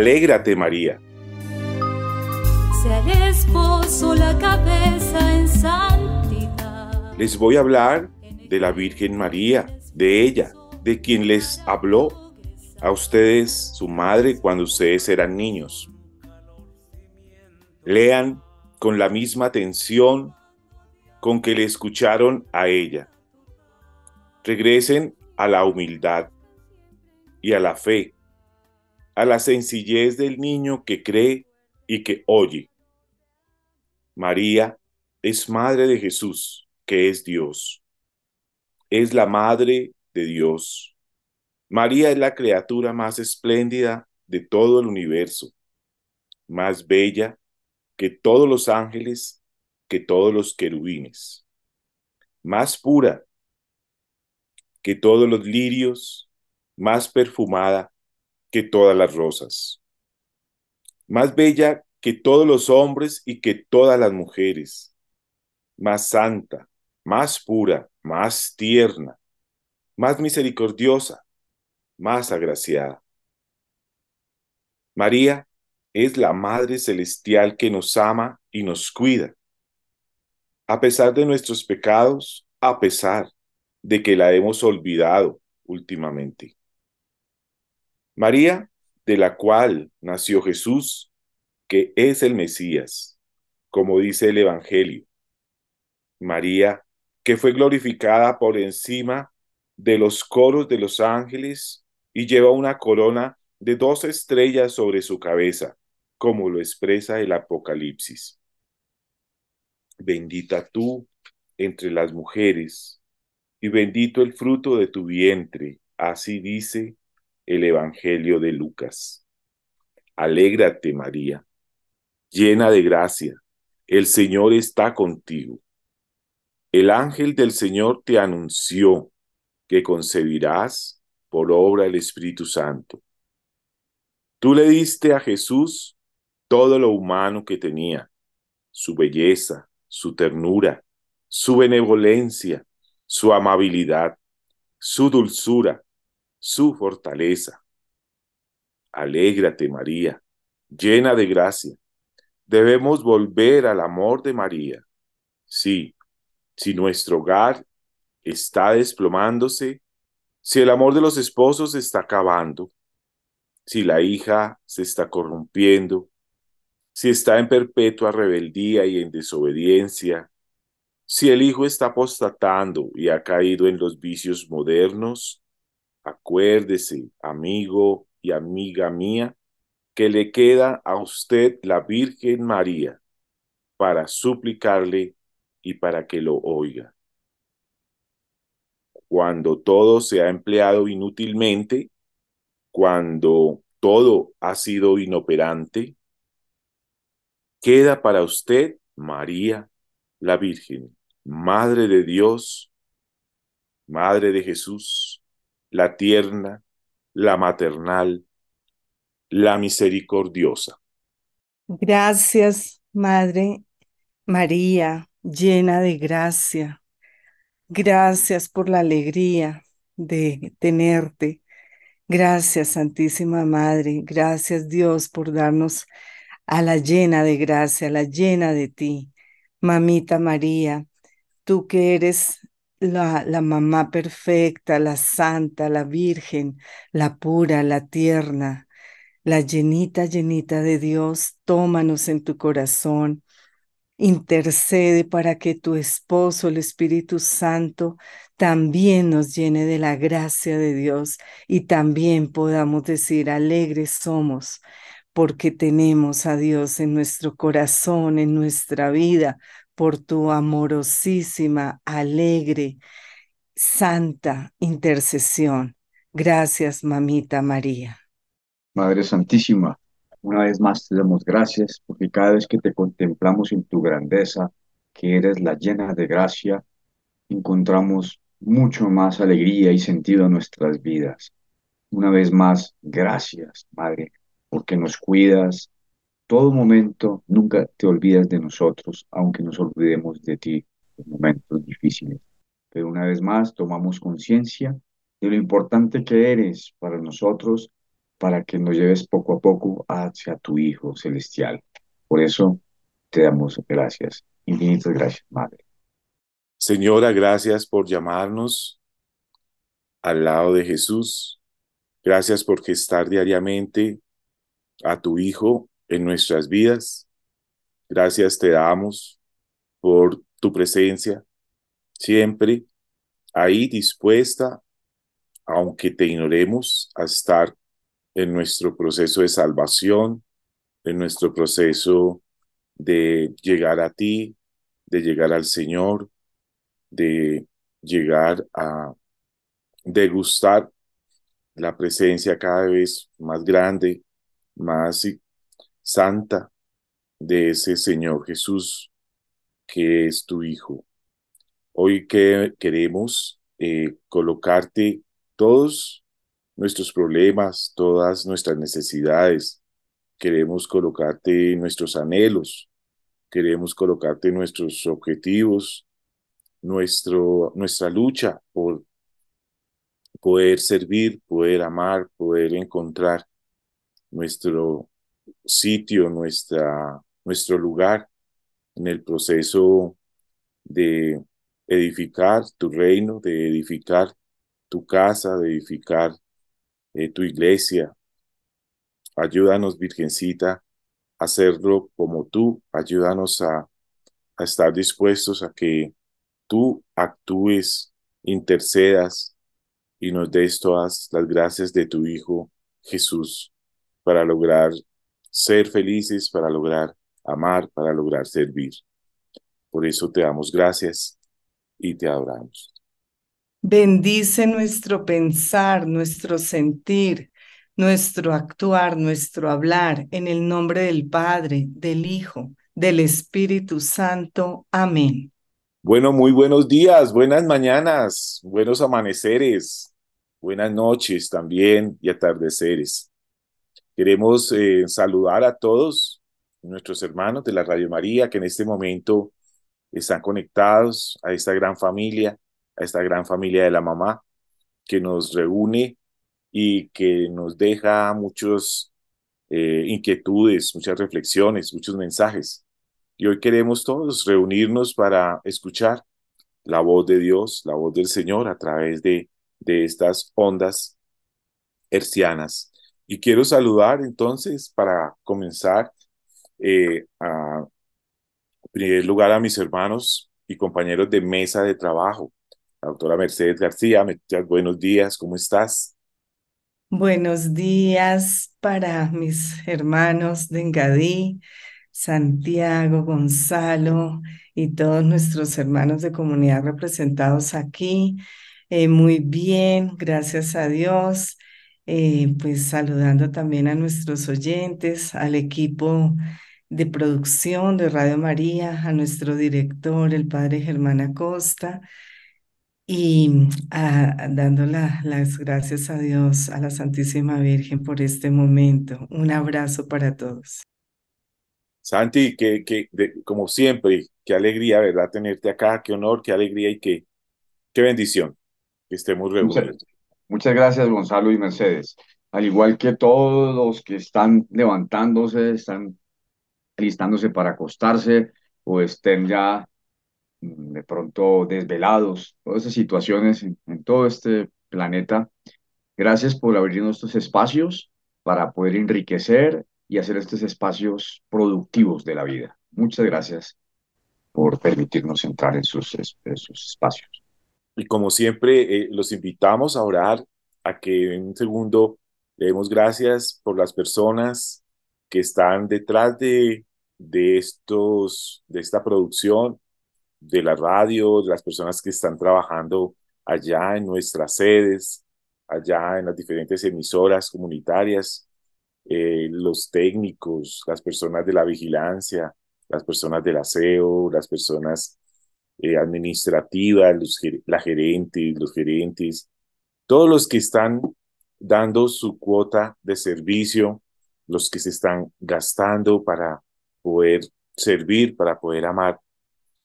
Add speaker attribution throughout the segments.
Speaker 1: Alégrate María.
Speaker 2: Esposo la cabeza en santidad.
Speaker 1: Les voy a hablar de la Virgen María, de ella, de quien les habló a ustedes su madre cuando ustedes eran niños. Lean con la misma atención con que le escucharon a ella. Regresen a la humildad y a la fe a la sencillez del niño que cree y que oye. María es madre de Jesús, que es Dios. Es la madre de Dios. María es la criatura más espléndida de todo el universo, más bella que todos los ángeles, que todos los querubines, más pura que todos los lirios, más perfumada que todas las rosas, más bella que todos los hombres y que todas las mujeres, más santa, más pura, más tierna, más misericordiosa, más agraciada. María es la Madre Celestial que nos ama y nos cuida. A pesar de nuestros pecados, a pesar de que la hemos olvidado últimamente. María, de la cual nació Jesús, que es el Mesías, como dice el Evangelio. María, que fue glorificada por encima de los coros de los ángeles y lleva una corona de dos estrellas sobre su cabeza, como lo expresa el Apocalipsis. Bendita tú entre las mujeres, y bendito el fruto de tu vientre, así dice el Evangelio de Lucas. Alégrate, María, llena de gracia, el Señor está contigo. El ángel del Señor te anunció que concebirás por obra del Espíritu Santo. Tú le diste a Jesús todo lo humano que tenía, su belleza, su ternura, su benevolencia, su amabilidad, su dulzura, su fortaleza. Alégrate, María, llena de gracia. Debemos volver al amor de María. Sí, si nuestro hogar está desplomándose, si el amor de los esposos está acabando, si la hija se está corrompiendo, si está en perpetua rebeldía y en desobediencia, si el hijo está apostatando y ha caído en los vicios modernos, Acuérdese, amigo y amiga mía, que le queda a usted la Virgen María para suplicarle y para que lo oiga. Cuando todo se ha empleado inútilmente, cuando todo ha sido inoperante, queda para usted María la Virgen, Madre de Dios, Madre de Jesús, la tierna, la maternal, la misericordiosa.
Speaker 3: Gracias, Madre María, llena de gracia. Gracias por la alegría de tenerte. Gracias, Santísima Madre. Gracias, Dios, por darnos a la llena de gracia, a la llena de ti. Mamita María, tú que eres la, la mamá perfecta, la santa, la virgen, la pura, la tierna, la llenita, llenita de Dios, tómanos en tu corazón. Intercede para que tu esposo, el Espíritu Santo, también nos llene de la gracia de Dios y también podamos decir, alegres somos porque tenemos a Dios en nuestro corazón, en nuestra vida, por tu amorosísima, alegre, santa intercesión. Gracias, mamita María.
Speaker 4: Madre Santísima, una vez más te damos gracias porque cada vez que te contemplamos en tu grandeza, que eres la llena de gracia, encontramos mucho más alegría y sentido en nuestras vidas. Una vez más, gracias, Madre, porque nos cuidas. Todo momento nunca te olvidas de nosotros, aunque nos olvidemos de ti en momentos difíciles. Pero una vez más tomamos conciencia de lo importante que eres para nosotros para que nos lleves poco a poco hacia tu Hijo Celestial. Por eso te damos gracias. Infinitas gracias, Madre.
Speaker 1: Señora, gracias por llamarnos al lado de Jesús. Gracias por gestar diariamente a tu Hijo en nuestras vidas. Gracias te damos por tu presencia, siempre ahí dispuesta, aunque te ignoremos, a estar en nuestro proceso de salvación, en nuestro proceso de llegar a ti, de llegar al Señor, de llegar a degustar la presencia cada vez más grande, más santa de ese Señor Jesús que es tu Hijo. Hoy que queremos eh, colocarte todos nuestros problemas, todas nuestras necesidades. Queremos colocarte nuestros anhelos, queremos colocarte nuestros objetivos, nuestro, nuestra lucha por poder servir, poder amar, poder encontrar nuestro sitio, nuestra, nuestro lugar en el proceso de edificar tu reino, de edificar tu casa, de edificar eh, tu iglesia. Ayúdanos, Virgencita, a hacerlo como tú. Ayúdanos a, a estar dispuestos a que tú actúes, intercedas y nos des todas las gracias de tu Hijo Jesús para lograr ser felices, para lograr amar, para lograr servir. Por eso te damos gracias y te adoramos.
Speaker 3: Bendice nuestro pensar, nuestro sentir, nuestro actuar, nuestro hablar, en el nombre del Padre, del Hijo, del Espíritu Santo. Amén.
Speaker 1: Bueno, muy buenos días, buenas mañanas, buenos amaneceres, buenas noches también y atardeceres. Queremos eh, saludar a todos nuestros hermanos de la Radio María que en este momento están conectados a esta gran familia a esta gran familia de la mamá que nos reúne y que nos deja muchas eh, inquietudes, muchas reflexiones, muchos mensajes. Y hoy queremos todos reunirnos para escuchar la voz de Dios, la voz del Señor a través de, de estas ondas hercianas. Y quiero saludar entonces para comenzar eh, a, en primer lugar a mis hermanos y compañeros de mesa de trabajo, doctora Mercedes García. Buenos días, ¿cómo estás?
Speaker 3: Buenos días para mis hermanos de Engadí, Santiago, Gonzalo y todos nuestros hermanos de comunidad representados aquí. Eh, muy bien, gracias a Dios. Eh, pues saludando también a nuestros oyentes, al equipo de producción de Radio María, a nuestro director, el padre Germán Acosta, y ah, dando las gracias a Dios, a la Santísima Virgen por este momento. Un abrazo para todos.
Speaker 1: Santi, que, que como siempre, qué alegría, ¿verdad? Tenerte acá, qué honor, qué alegría y qué, qué bendición que estemos reunidos.
Speaker 4: Muchas, gracias, Gonzalo y Mercedes. Al igual que todos los que están levantándose, están listándose para acostarse o estén ya mm, de pronto desvelados, todas esas situaciones en, todo este planeta. Gracias por abrirnos estos espacios para poder enriquecer y hacer estos espacios productivos de la vida. Muchas gracias por permitirnos entrar en sus, espacios.
Speaker 1: Y como siempre, eh, los invitamos a orar, a que en un segundo le demos gracias por las personas que están detrás de, de, estos, de esta producción, de la radio, de las personas que están trabajando allá en nuestras sedes, allá en las diferentes emisoras comunitarias, eh, los técnicos, las personas de la vigilancia, las personas del aseo, las personas eh, administrativas, los, la gerente, los gerentes, todos los que están dando su cuota de servicio, los que se están gastando para poder servir, para poder amar.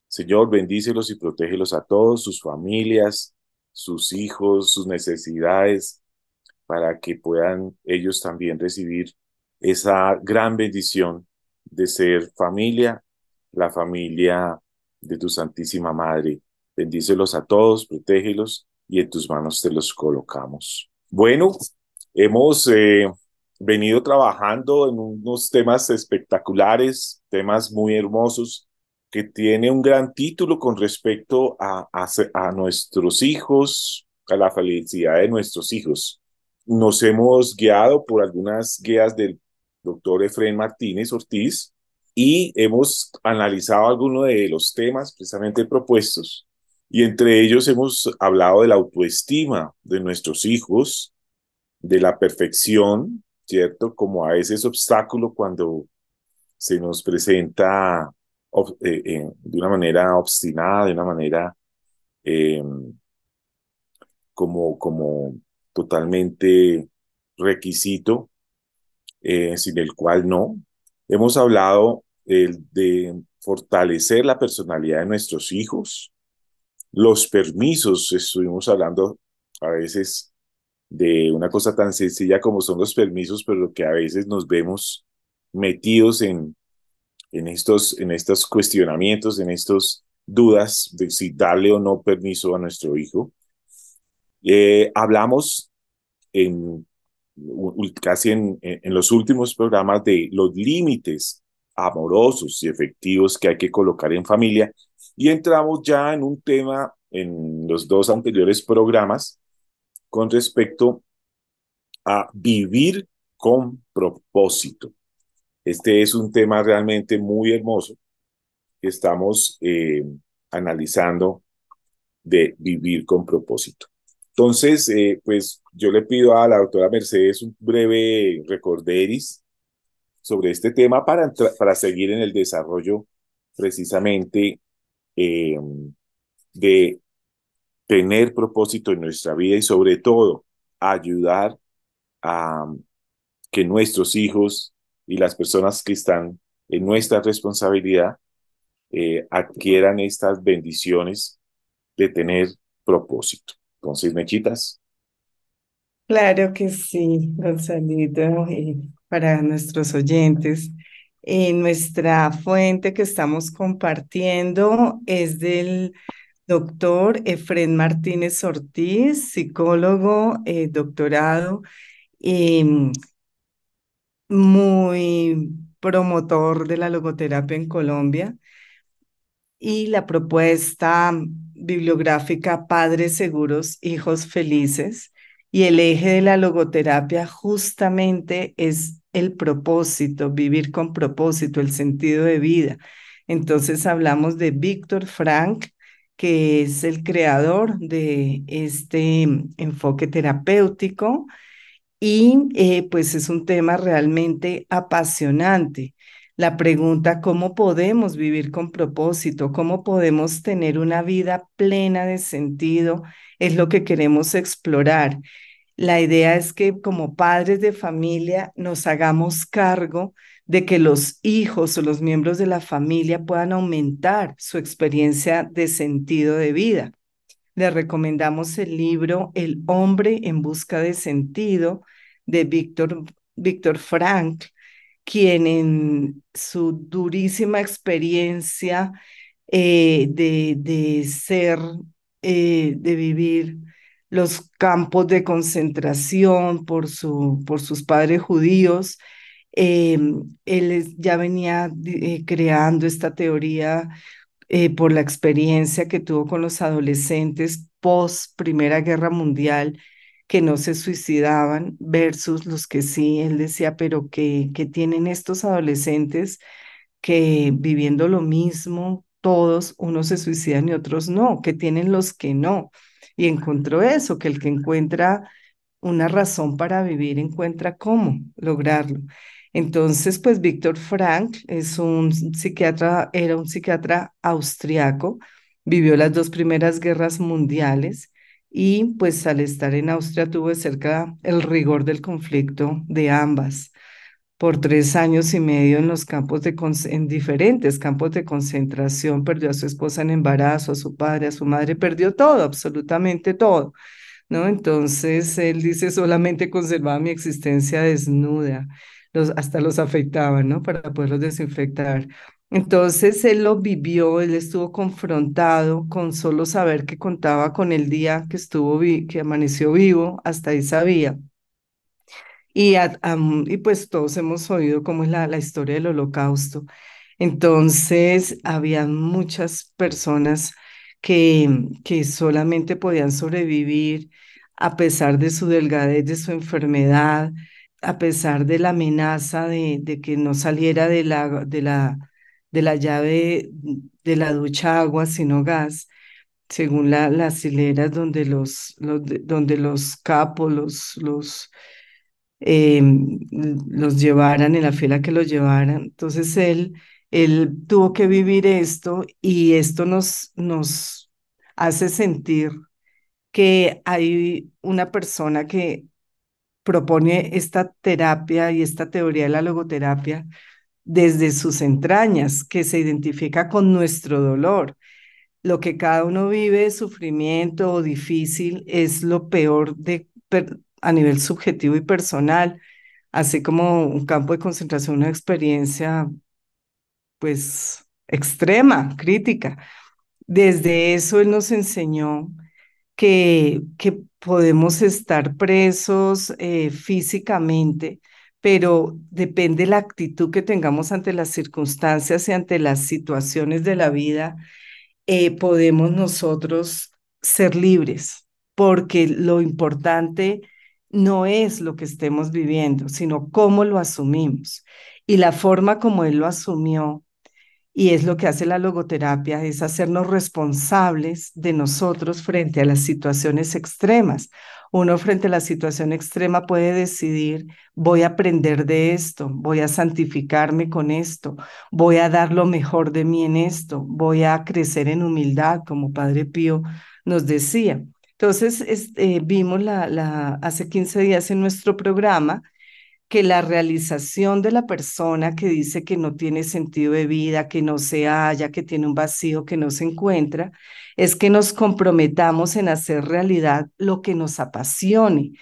Speaker 1: Señor, bendícelos y protégelos a todos, sus familias, sus hijos, sus necesidades, para que puedan ellos también recibir esa gran bendición de ser familia, la familia de tu Santísima Madre. Bendícelos a todos, protégelos y en tus manos te los colocamos. Bueno, hemos eh, venido trabajando en unos temas espectaculares, temas muy hermosos, que tiene un gran título con respecto a, a nuestros hijos, a la felicidad de nuestros hijos nos hemos guiado por algunas guías del doctor Efraín Martínez Ortiz y hemos analizado algunos de los temas precisamente propuestos. Y entre ellos hemos hablado de la autoestima de nuestros hijos, de la perfección, ¿cierto? Como a veces obstáculo cuando se nos presenta eh, eh, de una manera obstinada, de una manera em, como, como totalmente requisito, eh, sin el cual no. Hemos hablado de fortalecer la personalidad de nuestros hijos, los permisos, estuvimos hablando a veces de una cosa tan sencilla como son los permisos, pero que a veces nos vemos metidos en, en, estos, en estos cuestionamientos, en estas dudas de si darle o no permiso a nuestro hijo. Eh, hablamos en, casi en, en los últimos programas de los límites amorosos y efectivos que hay que colocar en familia y entramos ya en un tema en los dos anteriores programas con respecto a vivir con propósito. Este es un tema realmente muy hermoso que estamos eh, analizando de vivir con propósito. Entonces, eh, pues yo le pido a la doctora Mercedes un breve recorderis sobre este tema para, para seguir en el desarrollo precisamente eh, de tener propósito en nuestra vida y sobre todo ayudar a que nuestros hijos y las personas que están en nuestra responsabilidad eh, adquieran estas bendiciones de tener propósito. Entonces, Mechitas.
Speaker 3: Claro que sí, Gonzalito, y para nuestros oyentes. nuestra fuente que estamos compartiendo es del doctor Efren Martínez Ortiz, psicólogo, eh, doctorado, y muy promotor de la logoterapia en Colombia. Y la propuesta bibliográfica Padres Seguros, Hijos Felices. Y el eje de la logoterapia justamente es el propósito, vivir con propósito, el sentido de vida. Entonces hablamos de Víctor Frank, que es el creador de este enfoque terapéutico y eh, pues es un tema realmente apasionante la pregunta, ¿cómo podemos vivir con propósito? ¿Cómo podemos tener una vida plena de sentido? Es lo que queremos explorar. La idea es que como padres de familia nos hagamos cargo de que los hijos o los miembros de la familia puedan aumentar su experiencia de sentido de vida. Le recomendamos el libro El hombre en busca de sentido de Víctor, Víctor Frank, quien en su durísima experiencia eh, de, de, ser, eh, de vivir los campos de concentración por, su, por sus padres judíos, Em, él ya venía eh, creando esta teoría eh, por la experiencia que tuvo con los adolescentes post Primera Guerra Mundial que no se suicidaban versus los que sí. Él decía, pero que, que tienen estos adolescentes que viviendo lo mismo, todos, unos se suicidan y otros no, que tienen los que no. Y encontró eso, que el que encuentra una razón para vivir encuentra cómo lograrlo. Entonces, pues Víctor Frank es un psiquiatra, era un psiquiatra austriaco, vivió las dos primeras guerras mundiales y pues al estar en Austria tuvo de cerca el rigor del conflicto de ambas. Por tres años y medio en los campos de en diferentes campos de concentración, perdió a su esposa en embarazo, a su padre, a su madre, perdió todo, absolutamente todo. ¿No? Entonces él dice solamente conservaba mi existencia desnuda hasta los afeitaban, ¿no? Para poderlos desinfectar. Entonces él lo vivió, él estuvo confrontado con solo saber que contaba con el día que estuvo, que amaneció vivo, hasta ahí sabía. Y, y pues todos hemos oído cómo es la, la historia del holocausto. Entonces había muchas personas que, que solamente podían sobrevivir a pesar de su delgadez, de su enfermedad, a pesar de la amenaza de, de que no saliera de la, de, la, de la llave de la ducha agua, sino gas, según la, las hileras donde los, los, donde los capos, los, los, em, los llevaran, en la fila que los llevaran. Entonces él, él tuvo que vivir esto y esto nos, nos hace sentir que hay una persona que propone esta terapia y esta teoría de la logoterapia desde sus entrañas, que se identifica con nuestro dolor. Lo que cada uno vive, sufrimiento o difícil, es lo peor de, a nivel subjetivo y personal, así como un campo de concentración, una experiencia pues extrema, crítica. Desde eso él nos enseñó que, que podemos estar presos eh, físicamente, pero depende la actitud que tengamos ante las circunstancias y ante las situaciones de la vida, eh, podemos nosotros ser libres, porque lo importante no es lo que estemos viviendo, sino cómo lo asumimos. Y la forma como él lo asumió y es lo que hace la logoterapia, es hacernos responsables de nosotros frente a las situaciones extremas. Uno frente a la situación extrema puede decidir, voy a aprender de esto, voy a santificarme con esto, voy a dar lo mejor de mí en esto, voy a crecer en humildad, como Padre Pío nos decía. Entonces, este, vimos la, hace 15 días en nuestro programa que la realización de la persona que dice que no tiene sentido de vida, que no se halla, que tiene un vacío que no se encuentra, es que nos comprometamos en hacer realidad lo que nos apasione,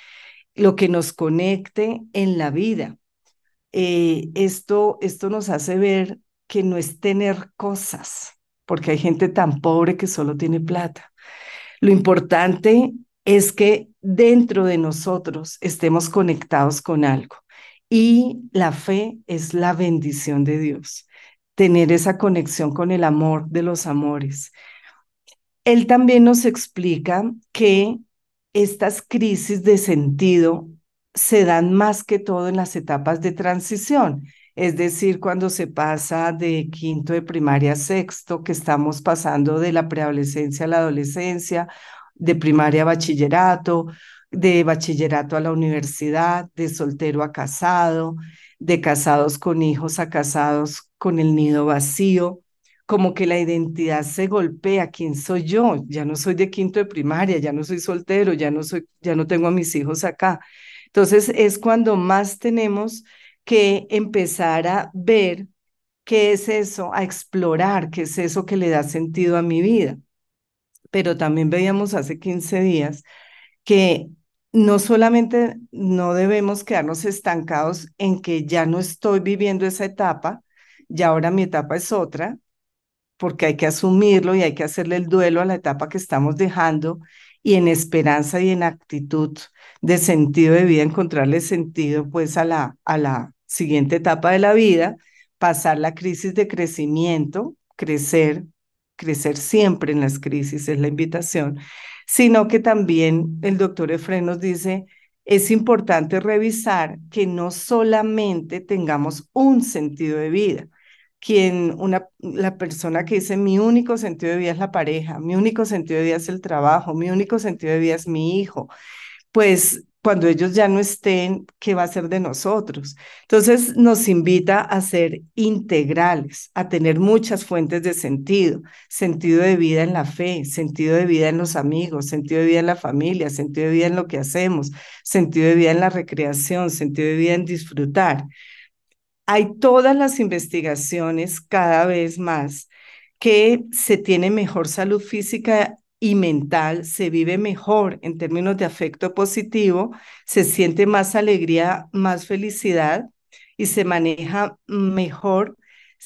Speaker 3: lo que nos conecte en la vida. Eh, esto, esto nos hace ver que no es tener cosas, porque hay gente tan pobre que solo tiene plata. Lo importante es que dentro de nosotros estemos conectados con algo. Y la fe es la bendición de Dios, tener esa conexión con el amor de los amores. Él también nos explica que estas crisis de sentido se dan más que todo en las etapas de transición, es decir, cuando se pasa de quinto de primaria a sexto, que estamos pasando de la preadolescencia a la adolescencia, de primaria a bachillerato, de bachillerato a la universidad, de soltero a casado, de casados con hijos a casados con el nido vacío, como que la identidad se golpea, ¿quién soy yo? Ya no soy de quinto de primaria, ya no soy soltero, ya no soy ya no tengo a mis hijos acá. Entonces es cuando más tenemos que empezar a ver qué es eso, a explorar qué es eso que le da sentido a mi vida. Pero también veíamos hace 15 días que no solamente no debemos quedarnos estancados en que ya no estoy viviendo esa etapa, ya ahora mi etapa es otra, porque hay que asumirlo y hay que hacerle el duelo a la etapa que estamos dejando y en esperanza y en actitud de sentido de vida, encontrarle sentido pues a la, a la siguiente etapa de la vida, pasar la crisis de crecimiento, crecer, crecer siempre en las crisis es la invitación, sino que también el doctor Efren nos dice, es importante revisar que no solamente tengamos un sentido de vida, quien una, la persona que dice mi único sentido de vida es la pareja, mi único sentido de vida es el trabajo, mi único sentido de vida es mi hijo, pues cuando ellos ya no estén, ¿qué va a ser de nosotros? Entonces nos invita a ser integrales, a tener muchas fuentes de sentido, sentido de vida en la fe, sentido de vida en los amigos, sentido de vida en la familia, sentido de vida en lo que hacemos, sentido de vida en la recreación, sentido de vida en disfrutar hay todas las investigaciones cada vez más que se tiene mejor salud física y mental, se vive mejor en términos de afecto positivo, se siente más alegría, más felicidad y se maneja mejor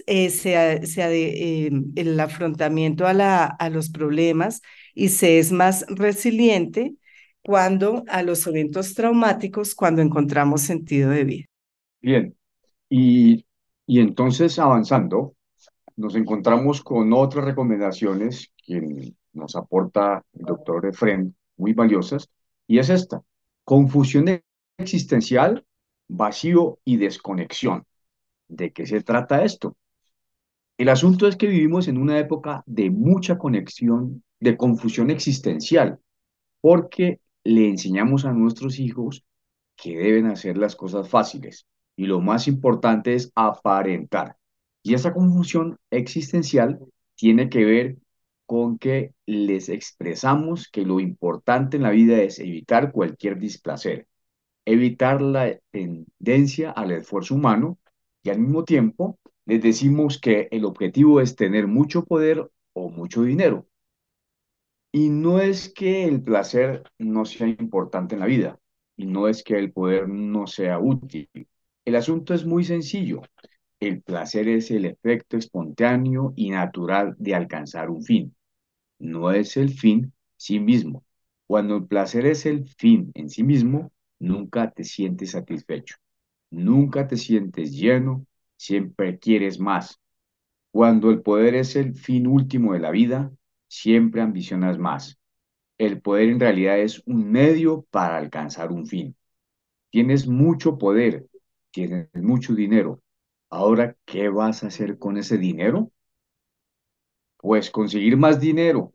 Speaker 3: eh, eh, el afrontamiento a, a los problemas y se es más resiliente cuando a los eventos traumáticos, cuando encontramos sentido de vida.
Speaker 4: Bien, y, y entonces avanzando, nos encontramos con otras recomendaciones que nos aporta el doctor Efren, muy valiosas, y es esta, confusión existencial, vacío y desconexión. ¿De qué se trata esto? El asunto es que vivimos en una época de mucha conexión, de confusión existencial, porque le enseñamos a nuestros hijos que deben hacer las cosas fáciles, y lo más importante es aparentar. Y esa confusión existencial tiene que ver con que les expresamos que lo importante en la vida es evitar cualquier displacer, evitar la tendencia al esfuerzo humano y al mismo tiempo les decimos que el objetivo es tener mucho poder o mucho dinero. Y no es que el placer no sea importante en la vida, y no es que el poder no sea útil, el asunto es muy sencillo. El placer es el efecto espontáneo y natural de alcanzar un fin. No es el fin sí mismo. Cuando el placer es el fin en sí mismo, nunca te sientes satisfecho. Nunca te sientes lleno, siempre quieres más. Cuando el poder es el fin último de la vida, siempre ambicionas más. El poder en realidad es un medio para alcanzar un fin. Tienes mucho poder, tienes mucho dinero. Ahora, ¿qué vas a hacer con ese dinero? Pues conseguir más dinero.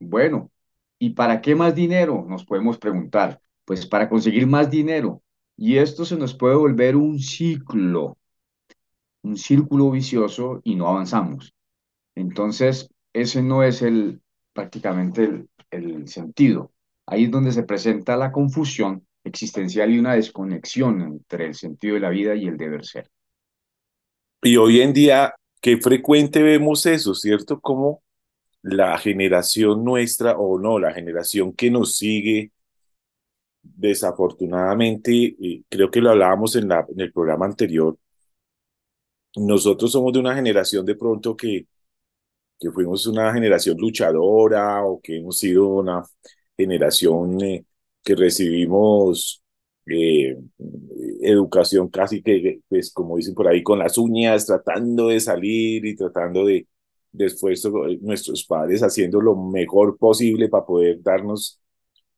Speaker 4: Bueno, ¿y para qué más dinero? Nos podemos preguntar. Pues para conseguir más dinero. Y esto se nos puede volver un ciclo, un círculo vicioso y no avanzamos. Entonces, ese no es el prácticamente el, el sentido. Ahí es donde se presenta la confusión existencial y una desconexión entre el sentido de la vida y el deber ser.
Speaker 1: Y hoy en día, qué frecuente vemos eso, ¿cierto? Como la generación nuestra, o no, la generación que nos sigue, desafortunadamente, creo que lo hablábamos en, la, en el programa anterior, nosotros somos de una generación de pronto que, que fuimos una generación luchadora o que hemos sido una generación eh, que recibimos eh, educación casi que, pues como dicen por ahí, con las uñas, tratando de salir y tratando de, de esfuerzo, eh, nuestros padres haciendo lo mejor posible para poder darnos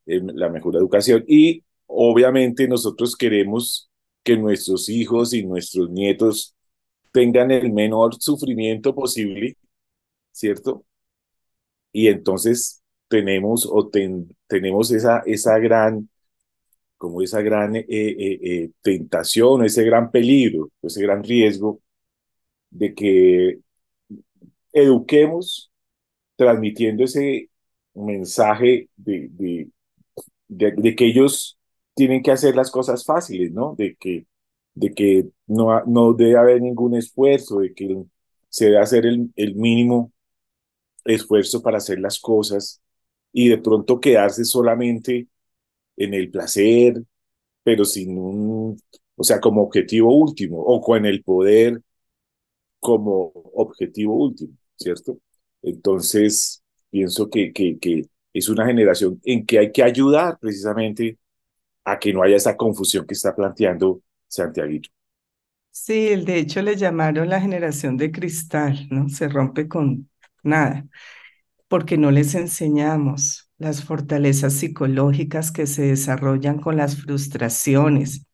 Speaker 1: eh, la mejor educación. Y obviamente nosotros queremos que nuestros hijos y nuestros nietos tengan el menor sufrimiento posible, ¿cierto? Y entonces tenemos o tenemos esa, esa gran, como esa gran eh, eh, eh, tentación, ese gran peligro, ese gran riesgo de que eduquemos transmitiendo ese mensaje de, de, de, que ellos tienen que hacer las cosas fáciles, ¿no? De que de que no, no debe haber ningún esfuerzo, de que se debe hacer el, el mínimo esfuerzo para hacer las cosas y de pronto quedarse solamente en el placer, pero sin un, o sea, como objetivo último, o con el poder como objetivo último, ¿cierto? Entonces, pienso que, que, que es una generación en que hay que ayudar precisamente a que no haya esa confusión que está planteando Santiago.
Speaker 3: Sí, de hecho le llamaron la generación de cristal, ¿no? Se rompe con nada, porque no les enseñamos las fortalezas psicológicas que se desarrollan con las frustraciones,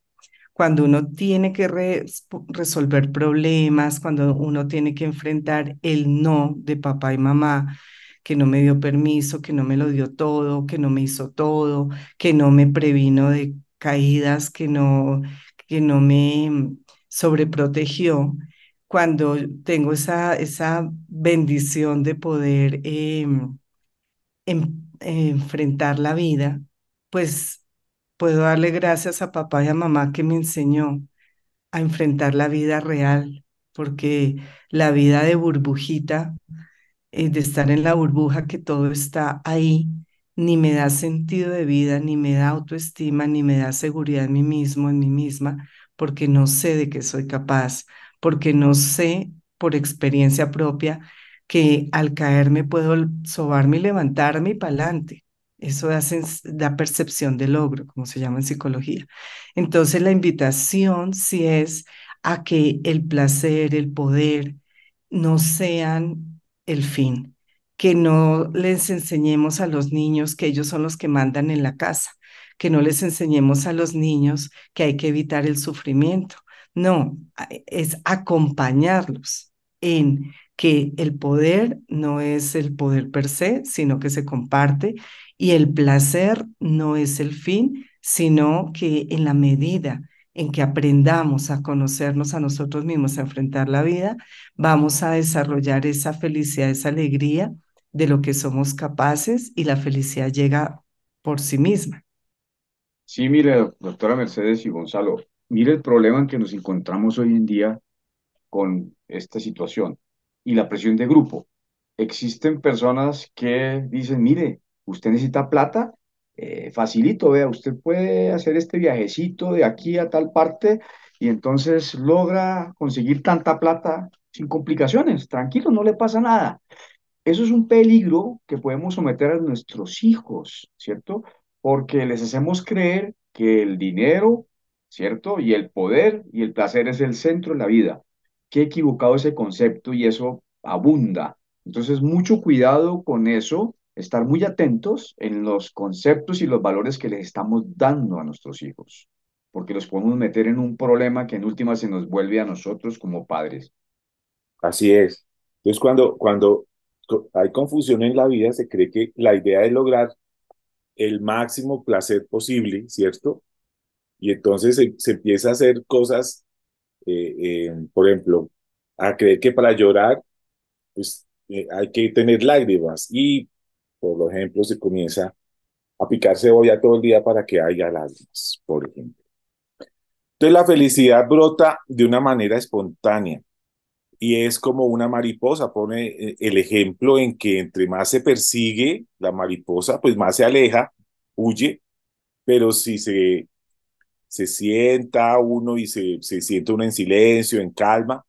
Speaker 3: cuando uno tiene que resolver problemas, cuando uno tiene que enfrentar el no de papá y mamá, que no me dio permiso, que no me lo dio todo, que no me hizo todo, que no me previno de caídas, que no, que no me sobreprotegió. Cuando tengo esa, esa bendición de poder em, em, enfrentar la vida, pues puedo darle gracias a papá y a mamá que me enseñó a enfrentar la vida real, porque la vida de burbujita, eh, de estar en la burbuja que todo está ahí, ni me da sentido de vida, ni me da autoestima, ni me da seguridad en mí mismo, en mí misma, porque no sé de qué soy capaz, porque no sé por experiencia propia que al caerme puedo sobarme y levantarme y para adelante. Eso da, percepción de logro, como se llama en psicología. Entonces la invitación sí es a que el placer, el poder, no sean el fin, que no les enseñemos a los niños que ellos son los que mandan en la casa, que no les enseñemos a los niños que hay que evitar el sufrimiento. No, es acompañarlos en que el poder no es el poder per se, sino que se comparte y el placer no es el fin, sino que en la medida en que aprendamos a conocernos a nosotros mismos, a enfrentar la vida, vamos a desarrollar esa felicidad, esa alegría de lo que somos capaces y la felicidad llega por sí misma.
Speaker 4: Sí, mire, doctora Mercedes y Gonzalo, mire el problema en que nos encontramos hoy en día con esta situación y la presión de grupo. Existen personas que dicen, mire, usted necesita plata, eh, facilito, vea, usted puede hacer este viajecito de aquí a tal parte y entonces logra conseguir tanta plata sin complicaciones, tranquilo, no le pasa nada. Eso es un peligro que podemos someter a nuestros hijos, ¿cierto? Porque les hacemos creer que el dinero, ¿cierto? Y el poder y el placer es el centro de la vida. Qué equivocado ese concepto y eso abunda. Entonces, mucho cuidado con eso estar muy atentos en los conceptos y los valores que les estamos dando a nuestros hijos, porque los podemos meter en un problema que en última se nos vuelve a nosotros como padres.
Speaker 1: Así es. Entonces, cuando, cuando hay confusión en la vida, se cree que la idea es lograr el máximo placer posible, ¿cierto? Y entonces se, empieza a hacer cosas, eh, eh, por ejemplo, a creer que para llorar, pues eh, hay que tener lágrimas y por ejemplo, se comienza a picar cebolla todo el día para que haya lágrimas, por ejemplo. Entonces la felicidad brota de una manera espontánea y es como una mariposa, pone el ejemplo en que entre más se persigue la mariposa, pues más se aleja, huye, pero si se, se sienta uno y se, se siente uno en silencio, en calma,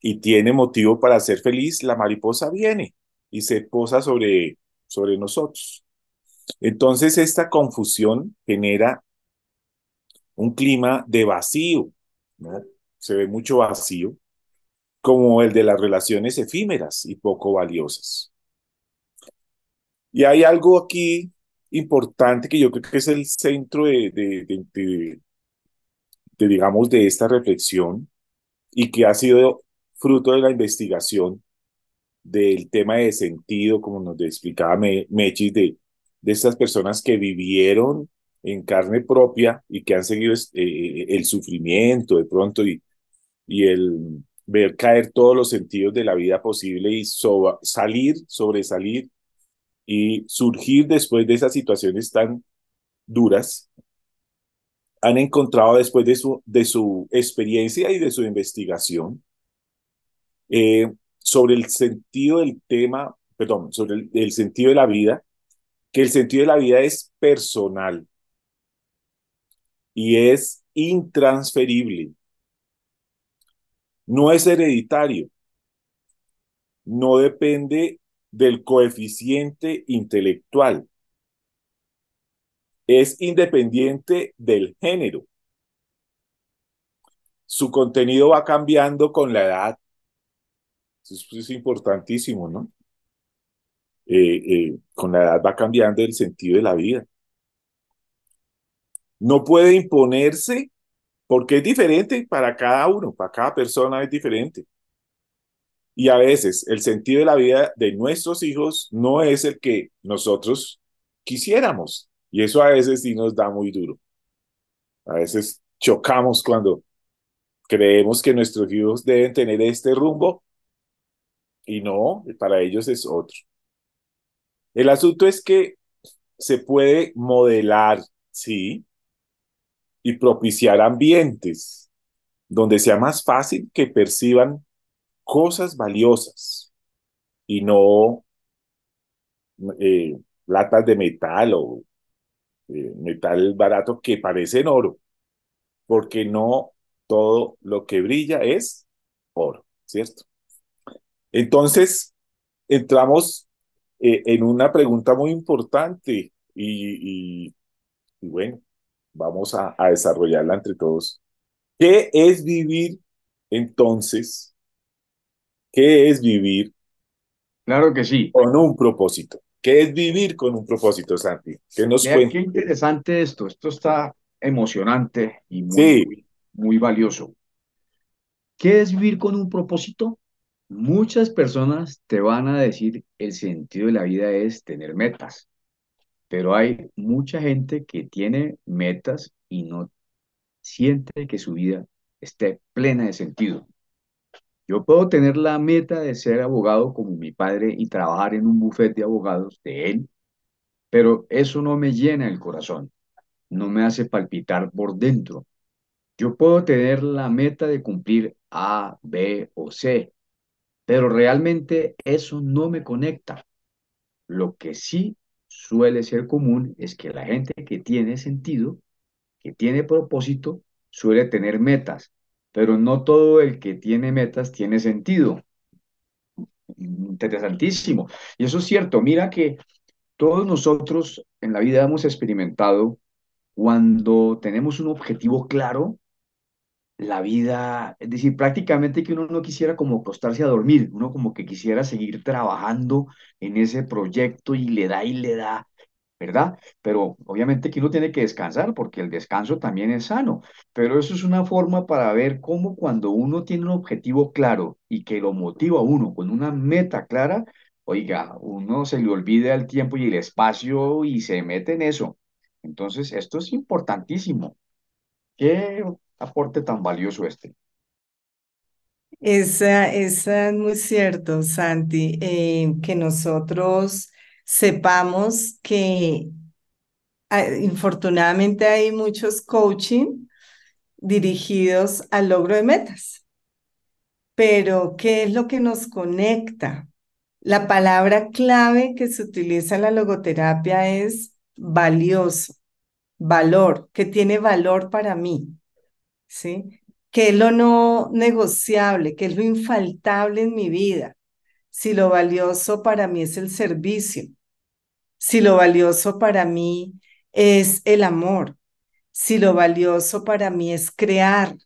Speaker 1: y tiene motivo para ser feliz, la mariposa viene y se posa sobre sobre nosotros. Entonces, esta confusión genera un clima de vacío. Se ve mucho vacío, como el de las relaciones efímeras y poco valiosas. Y hay algo aquí importante que yo creo que es el centro de, de, de digamos, de esta reflexión y que ha sido fruto de la investigación del tema de sentido, como nos explicaba Mechis, de, de estas personas que vivieron en carne propia y que han seguido eh, eh, el sufrimiento de pronto y, y el ver caer todos los sentidos de la vida posible y salir, sobresalir y surgir después de esas situaciones tan duras, han encontrado después de su, de su experiencia y de su investigación eh, sobre el sentido del tema, perdón, sobre el, el sentido de la vida, que el sentido de la vida es personal y es intransferible. No es hereditario. No depende del coeficiente intelectual. Es independiente del género. Su contenido va cambiando con la edad. Eso es importantísimo, ¿no? Eh, eh, con la edad va cambiando el sentido de la vida. No puede imponerse porque es diferente para cada uno, para cada persona es diferente. Y a veces el sentido de la vida de nuestros hijos no es el que nosotros quisiéramos. Y eso a veces sí nos da muy duro. A veces chocamos cuando creemos que nuestros hijos deben tener este rumbo y no, para ellos es otro. El asunto es que se puede modelar, sí, y propiciar ambientes donde sea más fácil que perciban cosas valiosas y no eh, latas de metal o eh, metal barato que parecen oro, porque no todo lo que brilla es oro, ¿cierto? Entonces, entramos eh, en una pregunta muy importante y, bueno, vamos a desarrollarla entre todos. ¿Qué es vivir entonces? ¿Qué es vivir?
Speaker 4: Claro que sí.
Speaker 1: Con un propósito. ¿Qué es vivir con un propósito, Santi? ¿Qué nos
Speaker 4: Mira, Qué interesante esto. Esto está emocionante y muy,
Speaker 1: Sí.
Speaker 4: muy, muy valioso. ¿Qué es vivir con un propósito? Muchas personas te van a decir el sentido de la vida es tener metas, pero hay mucha gente que tiene metas y no siente que su vida esté plena de sentido. Yo puedo tener la meta de ser abogado como mi padre y trabajar en un bufete de abogados de él, pero eso no me llena el corazón, no me hace palpitar por dentro. Yo puedo tener la meta de cumplir A, B o C, pero realmente eso no me conecta. Lo que sí suele ser común es que la gente que tiene sentido, que tiene propósito, suele tener metas, pero no todo el que tiene metas tiene sentido. Interesantísimo. Y eso es cierto. Mira que todos nosotros en la vida hemos experimentado cuando tenemos un objetivo claro, la vida, es decir, prácticamente que uno no quisiera como acostarse a dormir, uno como que quisiera seguir trabajando en ese proyecto y le da y le da, ¿verdad? Pero obviamente que uno tiene que descansar porque el descanso también es sano, pero eso es una forma para ver cómo cuando uno tiene un objetivo claro y que lo motiva a uno con una meta clara, oiga, uno se le olvida el tiempo y el espacio y se mete en eso. Entonces, esto es importantísimo. Qué aporte tan valioso este.
Speaker 3: Esa, es muy cierto, Santi, eh, que nosotros sepamos que ah, infortunadamente hay muchos coaching dirigidos al logro de metas, pero ¿qué es lo que nos conecta? La palabra clave que se utiliza en la logoterapia es valioso, valor, que tiene valor para mí, ¿sí? Que es lo no negociable, que es lo infaltable en mi vida. Si lo valioso para mí es el servicio, si lo valioso para mí es el amor, si lo valioso para mí es crear,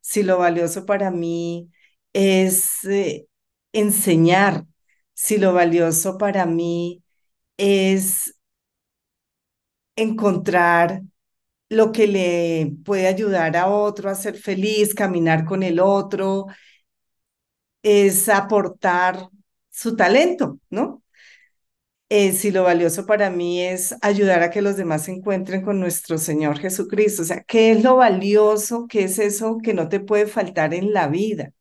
Speaker 3: si lo valioso para mí es eh, enseñar, si lo valioso para mí es encontrar lo que le puede ayudar a otro a ser feliz, caminar con el otro, es aportar su talento, ¿no? Eh, si lo valioso para mí es ayudar a que los demás se encuentren con nuestro Señor Jesucristo, o sea, ¿qué es lo valioso? ¿Qué es eso que no te puede faltar en la vida?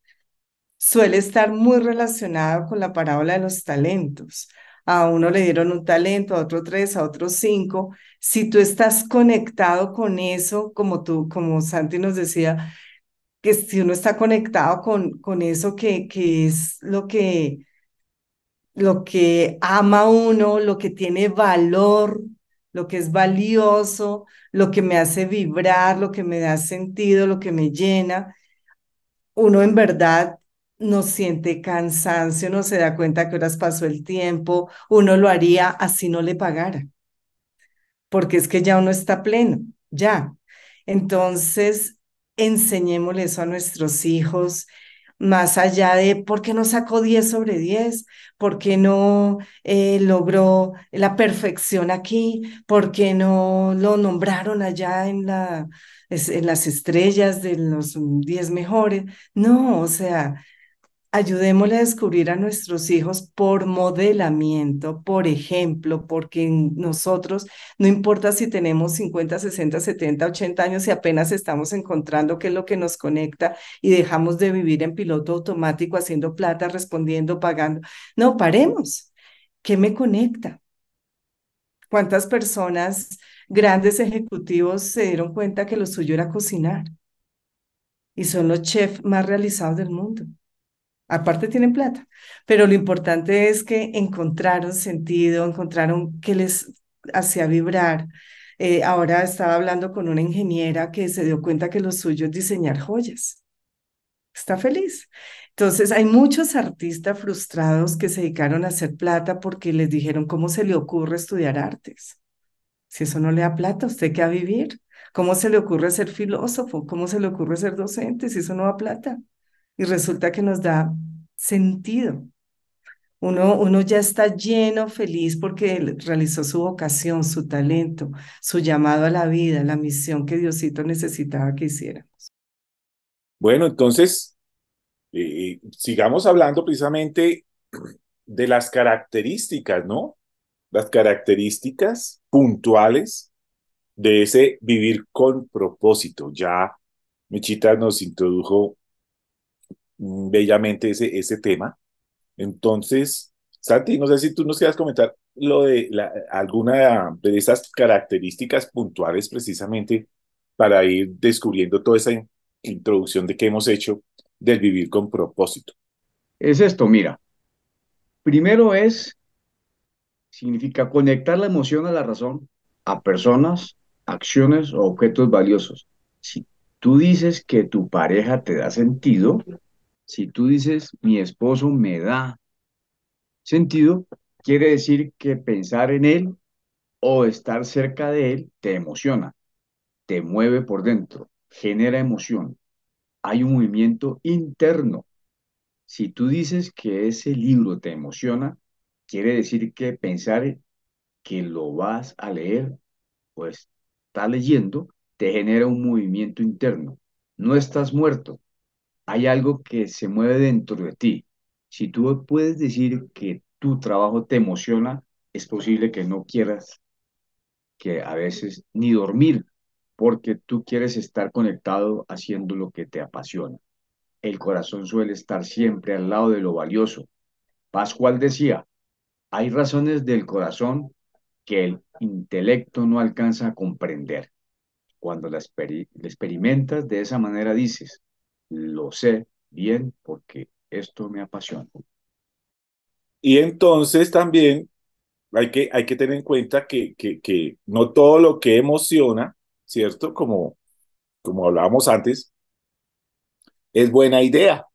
Speaker 3: Suele estar muy relacionado con la parábola de los talentos. a uno le dieron un talento, a otro tres, a otro cinco. Si tú estás conectado con eso, como tú, como Santi nos decía, que si uno está conectado con, con eso que, que es lo que, lo que ama uno, lo que tiene valor, lo que es valioso, lo que me hace vibrar, lo que me da sentido, lo que me llena, uno en verdad no siente cansancio, no se da cuenta que horas pasó el tiempo, uno lo haría así no le pagara, porque es que ya uno está pleno, ya. Entonces, enseñémosle eso a nuestros hijos, más allá de por qué no sacó 10 sobre 10, por qué no eh, logró la perfección aquí, por qué no lo nombraron allá en, la, en las estrellas de los 10 mejores. No, o sea, Ayudémosle a descubrir a nuestros hijos por modelamiento, por ejemplo, porque nosotros, no importa si tenemos 50, 60, 70, 80 años y apenas estamos encontrando qué es lo que nos conecta y dejamos de vivir en piloto automático haciendo plata, respondiendo, pagando. No, paremos. ¿Qué me conecta? ¿Cuántas personas, grandes ejecutivos, se dieron cuenta que lo suyo era cocinar? Y son los chefs más realizados del mundo. Aparte tienen plata, pero lo importante es que encontraron sentido, encontraron que les hacía vibrar. Eh, ahora estaba hablando con una ingeniera que se dio cuenta que lo suyo es diseñar joyas. Está feliz. Entonces, hay muchos artistas frustrados que se dedicaron a hacer plata porque les dijeron cómo se le ocurre estudiar artes. Si eso no le da plata, ¿usted qué va a vivir? ¿Cómo se le ocurre ser filósofo? ¿Cómo se le ocurre ser docente si eso no da plata? Y resulta que nos da sentido. Uno, uno ya está lleno, feliz porque realizó su vocación, su talento, su llamado a la vida, la misión que Diosito necesitaba que hiciéramos.
Speaker 1: Bueno, entonces, eh, sigamos hablando precisamente de las características, ¿no? Las características puntuales de ese vivir con propósito. Ya Michita nos introdujo bellamente ese, ese tema. Entonces, Santi, no sé si tú nos quieras comentar lo de alguna de esas características puntuales precisamente para ir descubriendo toda esa introducción de que hemos hecho del vivir con propósito.
Speaker 4: Es esto, mira. Primero es, significa conectar la emoción a la razón, a personas, acciones o objetos valiosos. Si tú dices que tu pareja te da sentido, si tú dices, mi esposo me da sentido, quiere decir que pensar en él o estar cerca de él te emociona, te mueve por dentro, genera emoción. Hay un movimiento interno. Si tú dices que ese libro te emociona, quiere decir que pensar que lo vas a leer, pues está leyendo, te genera un movimiento interno. No estás muerto, hay algo que se mueve dentro de ti. Si tú puedes decir que tu trabajo te emociona, es posible que no quieras que a veces ni dormir, porque tú quieres estar conectado haciendo lo que te apasiona. El corazón suele estar siempre al lado de lo valioso. Pascual decía, hay razones del corazón que el intelecto no alcanza a comprender. Cuando la, experimentas de esa manera dices, lo sé bien porque esto me apasiona.
Speaker 1: Y entonces también hay que, hay que tener en cuenta que, que, que no todo lo que emociona, ¿cierto? Como, como hablábamos antes, es buena idea.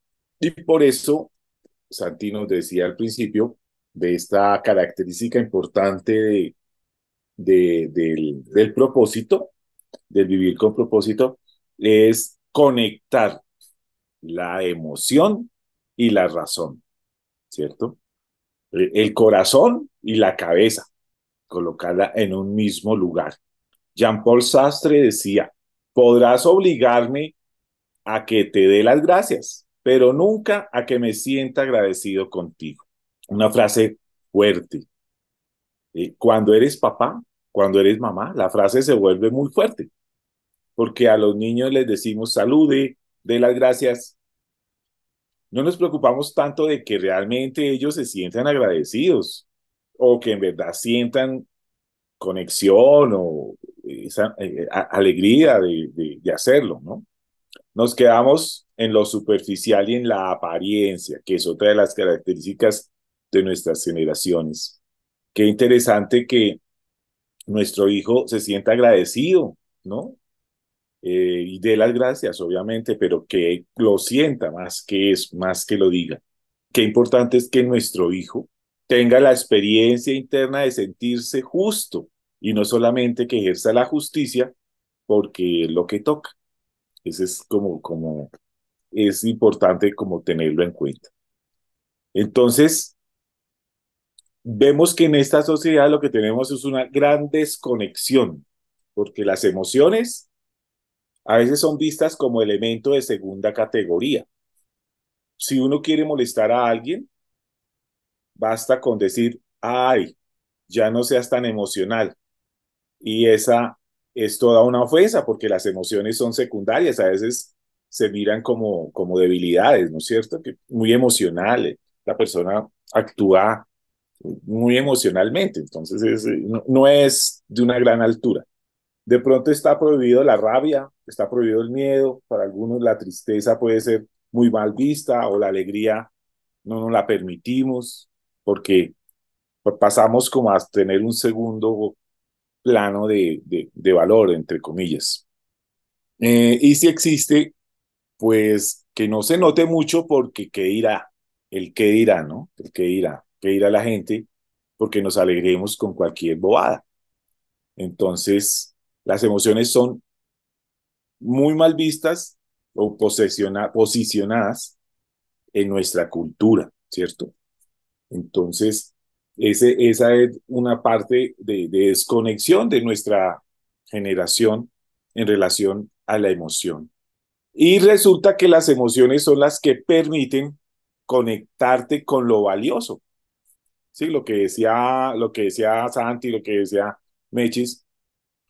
Speaker 1: Y por eso, Santi nos decía al principio de esta característica importante de, de, del, del propósito, del vivir con propósito, es conectar la emoción y la razón, ¿cierto? E, el corazón y la cabeza, colocarla en un mismo lugar. Jean-Paul Sastre decía, podrás obligarme a que te dé las gracias, pero nunca a que me sienta agradecido contigo. Una frase fuerte. Eh, cuando eres papá, cuando eres mamá, la frase se vuelve muy fuerte, porque a los niños les decimos salude, dé las gracias, no nos preocupamos tanto de que realmente ellos se sientan agradecidos. o que en verdad sientan conexión o esa eh, alegría de, de, de hacerlo, ¿no? Nos quedamos en lo superficial y en la apariencia, que es otra de las características de nuestras generaciones. Qué interesante que nuestro hijo se sienta agradecido, ¿no? Eh, y dé las gracias, obviamente, pero que lo sienta más que es, más que lo diga. Qué importante es que nuestro hijo tenga la experiencia interna de sentirse justo y no solamente que ejerza la justicia porque es lo que toca. Ese es como, como, es importante como tenerlo en cuenta. Entonces, vemos que en esta sociedad lo que tenemos es una gran desconexión, porque las emociones a veces son vistas como elemento de segunda categoría. Si uno quiere molestar a alguien, basta con decir, ay, ya no seas tan emocional. Y esa es toda una ofensa porque las emociones son secundarias, a veces se miran como, como debilidades, ¿no es cierto? Que muy emocionales, la persona actúa muy emocionalmente, entonces no, no es de una gran altura. De pronto está prohibido la rabia, está prohibido el miedo, para algunos la tristeza puede ser muy mal vista o la alegría no nos la permitimos porque pasamos como a tener un segundo plano de, de, valor, entre comillas. Eh, y si existe, pues que no se note mucho porque qué dirá, el qué dirá, ¿no? El qué dirá, qué dirá la gente, porque nos alegremos con cualquier bobada. Entonces, las emociones son muy mal vistas o posicionadas en nuestra cultura, ¿cierto? Entonces, esa es una parte de, de desconexión de nuestra generación en relación a la emoción. Y resulta que las emociones son las que permiten conectarte con lo valioso. Sí, lo que decía, lo que decía Santi, lo que decía Mechis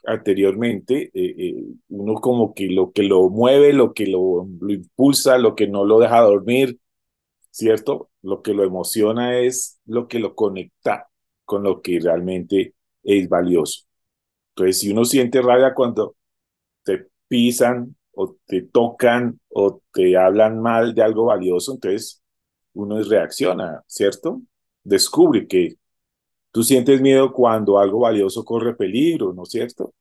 Speaker 1: anteriormente, eh, eh, uno como que lo que lo mueve, lo que lo, lo impulsa, lo que no lo deja dormir, ¿cierto? Lo que lo emociona es lo que lo conecta con lo que realmente es valioso. Entonces, si uno siente rabia cuando te pisan o te tocan o te hablan mal de algo valioso, entonces uno reacciona, ¿cierto? Descubre que tú sientes miedo cuando algo valioso corre peligro, ¿no es cierto?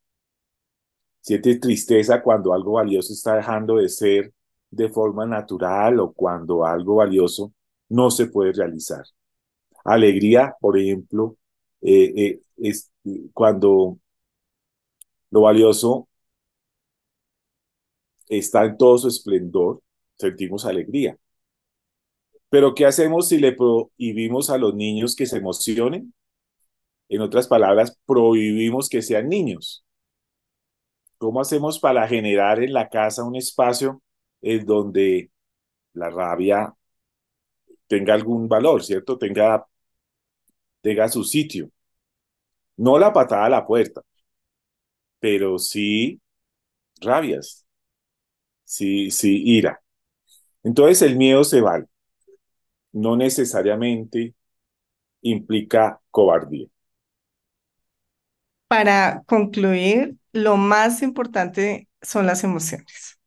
Speaker 1: Sientes tristeza cuando algo valioso está dejando de ser de forma natural o cuando algo valioso no se puede realizar. Alegría, por ejemplo, eh, eh, es cuando lo valioso está en todo su esplendor, sentimos alegría. Pero ¿qué hacemos si le prohibimos a los niños que se emocionen? En otras palabras, prohibimos que sean niños. ¿Cómo hacemos para generar en la casa un espacio en donde la rabia tenga algún valor, ¿cierto? Tenga, tenga su sitio. No la patada a la puerta, pero sí rabias, sí, sí ira. Entonces el miedo se vale. No necesariamente implica cobardía.
Speaker 3: Para concluir, lo más importante son las emociones.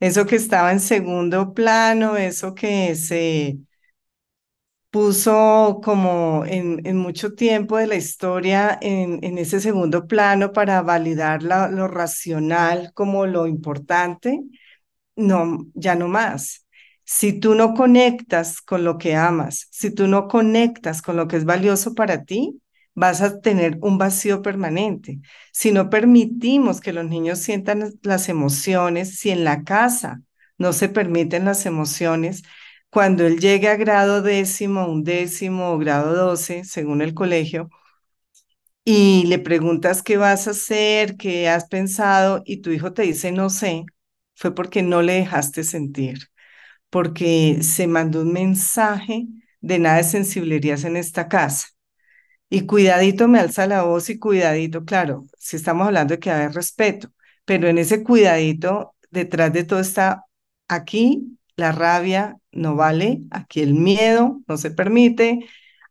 Speaker 3: Eso que estaba en segundo plano, eso que se puso como en, mucho tiempo de la historia en, ese segundo plano para validar lo racional como lo importante, no, ya no más. Si tú no conectas con lo que amas, si tú no conectas con lo que es valioso para ti, vas a tener un vacío permanente. Si no permitimos que los niños sientan las emociones, si en la casa no se permiten las emociones, cuando él llegue a grado décimo, undécimo o grado doce, según el colegio, y le preguntas qué vas a hacer, qué has pensado, y tu hijo te dice no sé, fue porque no le dejaste sentir, porque se mandó un mensaje de nada de sensibilidad en esta casa. Y cuidadito me alza la voz y cuidadito, claro, si estamos hablando de que haber respeto, pero en ese cuidadito, detrás de todo está aquí la rabia no vale, aquí el miedo no se permite,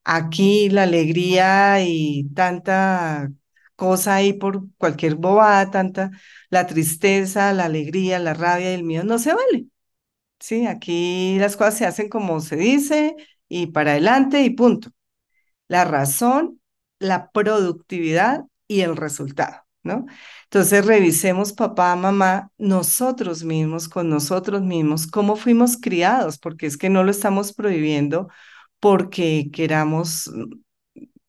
Speaker 3: Aquí la alegría y tanta cosa ahí por cualquier bobada, tanta la tristeza, la alegría, la rabia y el miedo, no se vale. Sí, aquí las cosas se hacen como se dice y para adelante y punto. La razón, la productividad y el resultado, ¿no? Entonces revisemos papá, mamá, nosotros mismos, con nosotros mismos, cómo fuimos criados, porque es que no lo estamos prohibiendo porque queramos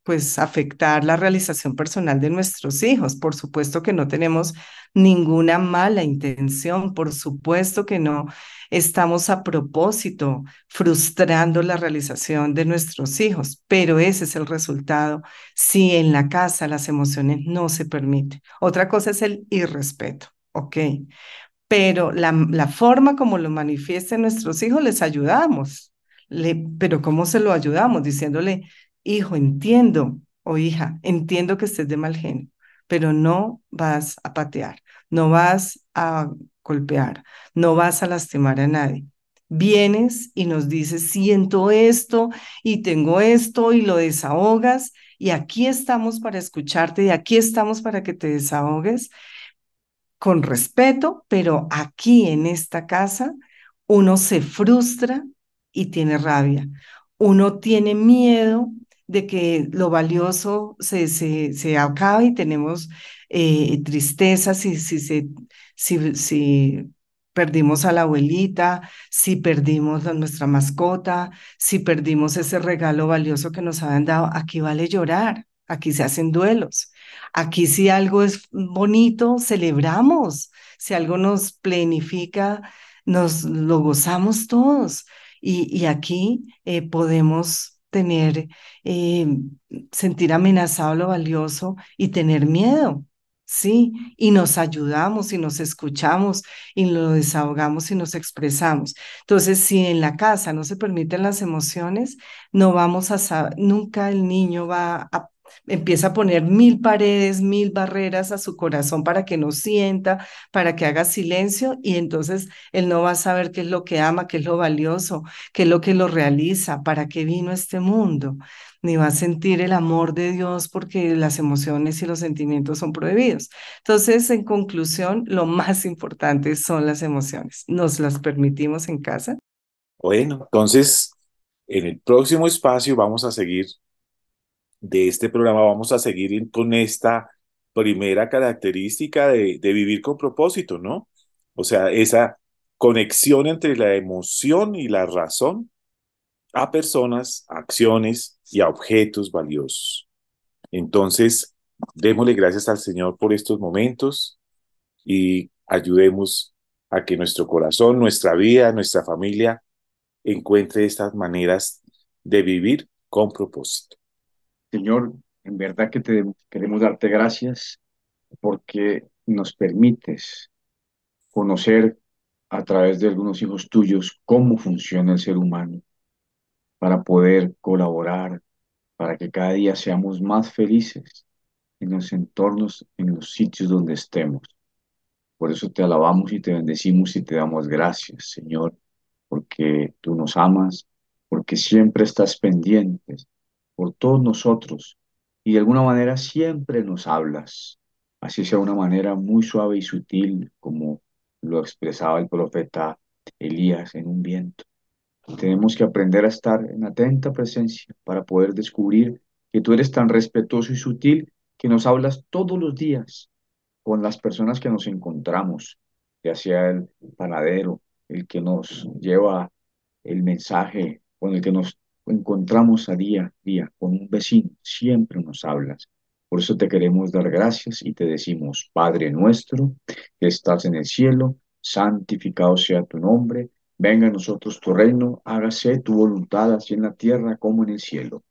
Speaker 3: pues afectar la realización personal de nuestros hijos. Por supuesto que no tenemos ninguna mala intención, por supuesto que no estamos a propósito frustrando la realización de nuestros hijos, pero ese es el resultado si en la casa las emociones no se permiten. Otra cosa es el irrespeto, ¿ok? Pero la, la forma como lo manifiesten nuestros hijos les ayudamos. Le, pero ¿cómo se lo ayudamos? Diciéndole, hijo, entiendo, o hija, entiendo que estés de mal genio, pero no vas a patear, no vas a golpear, no vas a lastimar a nadie. Vienes y nos dices, siento esto y tengo esto y lo desahogas y aquí estamos para escucharte y aquí estamos para que te desahogues con respeto, pero aquí en esta casa uno se frustra y tiene rabia. Uno tiene miedo de que lo valioso se, se, se acabe y tenemos eh, tristeza si, si, se, si, si perdimos a la abuelita, si perdimos a nuestra mascota, si perdimos ese regalo valioso que nos habían dado, aquí vale llorar, aquí se hacen duelos. Aquí si algo es bonito, celebramos. Si algo nos plenifica, nos lo gozamos todos. Y, y aquí eh, podemos tener, eh, sentir amenazado lo valioso y tener miedo. Sí, y nos ayudamos y nos escuchamos y lo desahogamos y nos expresamos. Entonces, si en la casa no se permiten las emociones, no vamos a saber, nunca el niño va a empieza a poner mil paredes, mil barreras a su corazón para que no sienta, para que haga silencio y entonces él no va a saber qué es lo que ama, qué es lo valioso, qué es lo que lo realiza, para qué vino este mundo, ni va a sentir el amor de Dios porque las emociones y los sentimientos son prohibidos. Entonces, en conclusión, lo más importante son las emociones. ¿Nos las permitimos en casa?
Speaker 1: Bueno, entonces, en el próximo espacio vamos a seguir de este programa vamos a seguir con esta primera característica de, vivir con propósito, ¿no? O sea, esa conexión entre la emoción y la razón a personas, acciones y a objetos valiosos. Entonces, démosle gracias al Señor por estos momentos y ayudemos a que nuestro corazón, nuestra vida, nuestra familia encuentre estas maneras de vivir con propósito.
Speaker 4: Señor, en verdad que te queremos darte gracias porque nos permites conocer a través de algunos hijos tuyos cómo funciona el ser humano para poder colaborar, para que cada día seamos más felices en los entornos, en los sitios donde estemos. Por eso te alabamos y te bendecimos y te damos gracias, Señor, porque tú nos amas, porque siempre estás pendientes por todos nosotros y de alguna manera siempre nos hablas, así sea una manera muy suave y sutil como lo expresaba el profeta Elías en un viento. Tenemos que aprender a estar en atenta presencia para poder descubrir que tú eres tan respetuoso y sutil que nos hablas todos los días con las personas que nos encontramos, ya sea el panadero, el que nos lleva el mensaje, con el que nos encontramos a día a día con un vecino, siempre nos hablas. Por eso te queremos dar gracias y te decimos, Padre nuestro, que estás en el cielo, santificado sea tu nombre, venga a nosotros tu reino, hágase tu voluntad así en la tierra como en el cielo.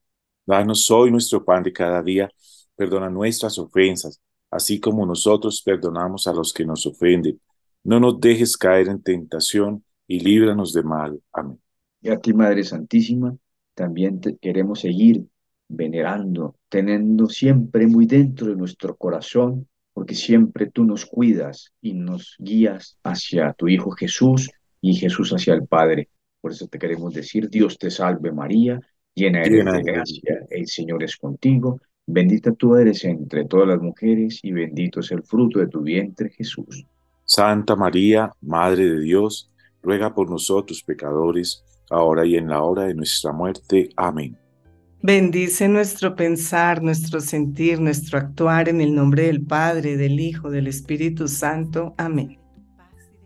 Speaker 1: Danos hoy nuestro pan de cada día, perdona nuestras ofensas, así como nosotros perdonamos a los que nos ofenden. No nos dejes caer en tentación y líbranos de mal. Amén.
Speaker 4: Y a ti, Madre Santísima, también queremos seguir venerando, teniendo siempre muy dentro de nuestro corazón, porque siempre tú nos cuidas y nos guías hacia tu Hijo Jesús y Jesús hacia el Padre. Por eso te queremos decir, Dios te salve María, llena eres de gracia, el Señor es contigo, bendita tú eres entre todas las mujeres y bendito es el fruto de tu vientre, Jesús.
Speaker 1: Santa María, Madre de Dios, ruega por nosotros pecadores, ahora y en la hora de nuestra muerte. Amén.
Speaker 3: Bendice nuestro pensar, nuestro sentir, nuestro actuar en el nombre del Padre, del Hijo, del Espíritu Santo. Amén.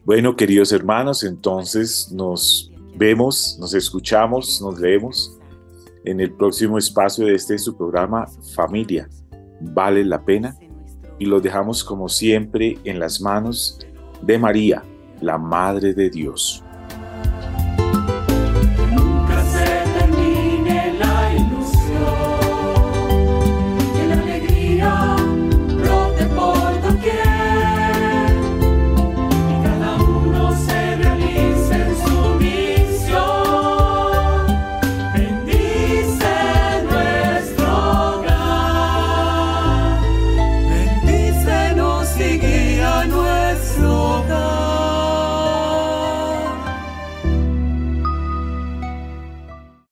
Speaker 1: Bueno, queridos hermanos, entonces nos vemos, nos escuchamos, nos leemos en el próximo espacio de este su programa Familia. Vale la pena y lo dejamos como siempre en las manos de María, la Madre de Dios.